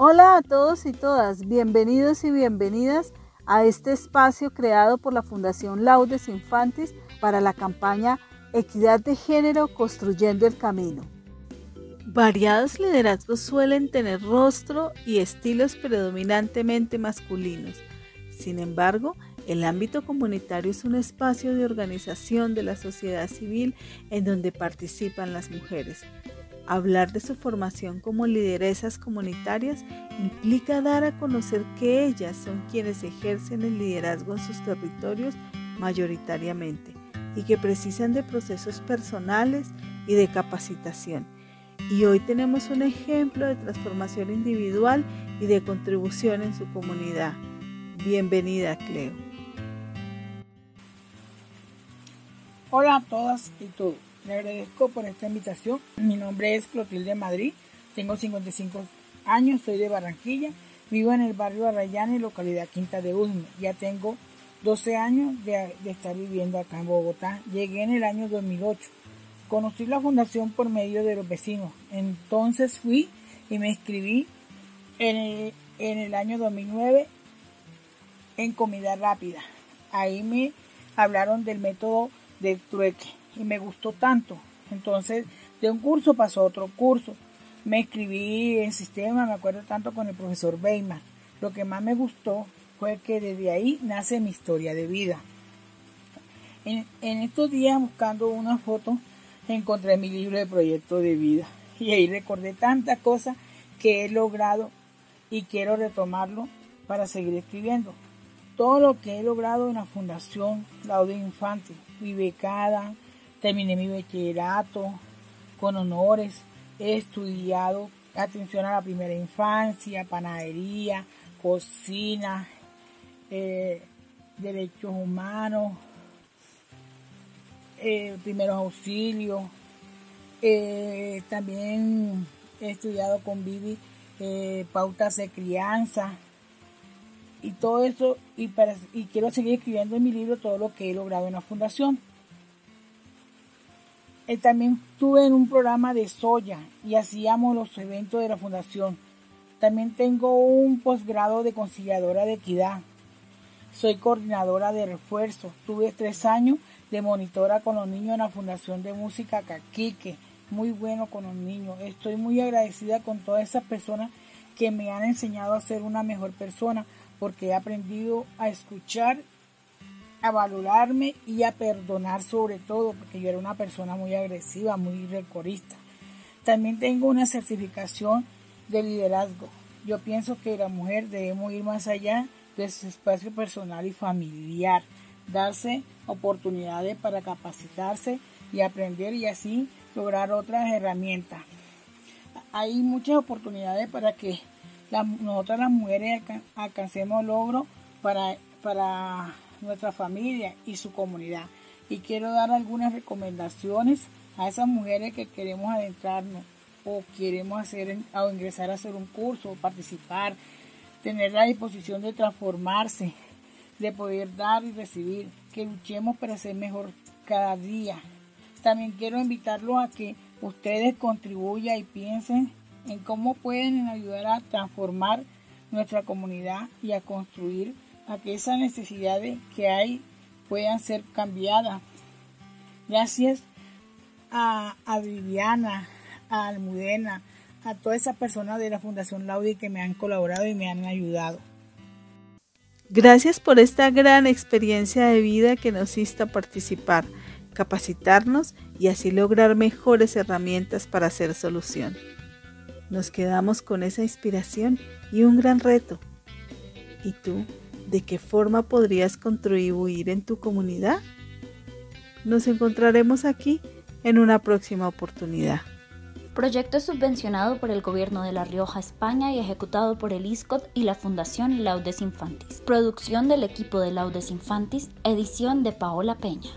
Hola a todos y todas, bienvenidos y bienvenidas a este espacio creado por la Fundación Laudes Infantis para la campaña Equidad de Género Construyendo el Camino. Variados liderazgos suelen tener rostro y estilos predominantemente masculinos. Sin embargo, el ámbito comunitario es un espacio de organización de la sociedad civil en donde participan las mujeres. Hablar de su formación como lideresas comunitarias implica dar a conocer que ellas son quienes ejercen el liderazgo en sus territorios mayoritariamente y que precisan de procesos personales y de capacitación. Y hoy tenemos un ejemplo de transformación individual y de contribución en su comunidad. Bienvenida, Cleo. Hola a todas y todos. Le agradezco por esta invitación. Mi nombre es Clotilde Madrid, tengo 55 años, soy de Barranquilla, vivo en el barrio Arrayane, localidad Quinta de Usme. Ya tengo 12 años de, estar viviendo acá en Bogotá. Llegué en el año 2008. Conocí la fundación por medio de los vecinos. Entonces fui y me inscribí en el, en el año 2009 en comida rápida. Ahí me hablaron del método del trueque y me gustó tanto. Entonces, de un curso pasó a otro curso. Me escribí en sistema, me acuerdo tanto con el profesor Beyman. Lo que más me gustó fue que desde ahí nace mi historia de vida. En, estos días, buscando una foto, encontré mi libro de proyecto de vida. Y ahí recordé tantas cosas que he logrado y quiero retomarlo para seguir escribiendo. Todo lo que he logrado en la Fundación Laude Infante, mi becada, Terminé mi bachillerato con honores. He estudiado atención a la primera infancia, panadería, cocina, eh, derechos humanos, eh, primeros auxilios. Eh, también he estudiado con Vivi pautas de crianza y todo eso y, quiero seguir escribiendo en mi libro todo lo que he logrado en la fundación. Eh, también estuve en un programa de soya y hacíamos los eventos de la fundación. También tengo un posgrado de conciliadora de equidad. Soy coordinadora de refuerzo. Tuve tres años de monitora con los niños en la Fundación de Música Caquique. Muy bueno con los niños. Estoy muy agradecida con todas esas personas que me han enseñado a ser una mejor persona porque he aprendido a escuchar a valorarme y a perdonar sobre todo, porque yo era una persona muy agresiva, muy recorista. También tengo una certificación de liderazgo. Yo pienso que la mujer debemos ir más allá de su espacio personal y familiar, darse oportunidades para capacitarse y aprender y así lograr otras herramientas. Hay muchas oportunidades para que nosotras las mujeres alcancemos logros para, para nuestra familia y su comunidad. Y quiero dar algunas recomendaciones a esas mujeres que queremos adentrarnos o queremos hacer o ingresar a hacer un curso o participar, tener la disposición de transformarse, de poder dar y recibir, que luchemos para ser mejor cada día. También quiero invitarlos a que ustedes contribuyan y piensen en cómo pueden ayudar a transformar nuestra comunidad y a construir a que esas necesidades que hay puedan ser cambiadas. Gracias a, Viviana, a Almudena, a todas esas personas de la Fundación Laudi que me han colaborado y me han ayudado. Gracias por esta gran experiencia de vida que nos insta a participar, capacitarnos y así lograr mejores herramientas para hacer solución. Nos quedamos con esa inspiración y un gran reto. ¿Y tú? De qué forma podrías contribuir en tu comunidad? Nos encontraremos aquí en una próxima oportunidad. Proyecto subvencionado por el Gobierno de La Rioja, España y ejecutado por el ISCOT y la Fundación Laudes Infantis. Producción del equipo de Laudes Infantis, edición de Paola Peña.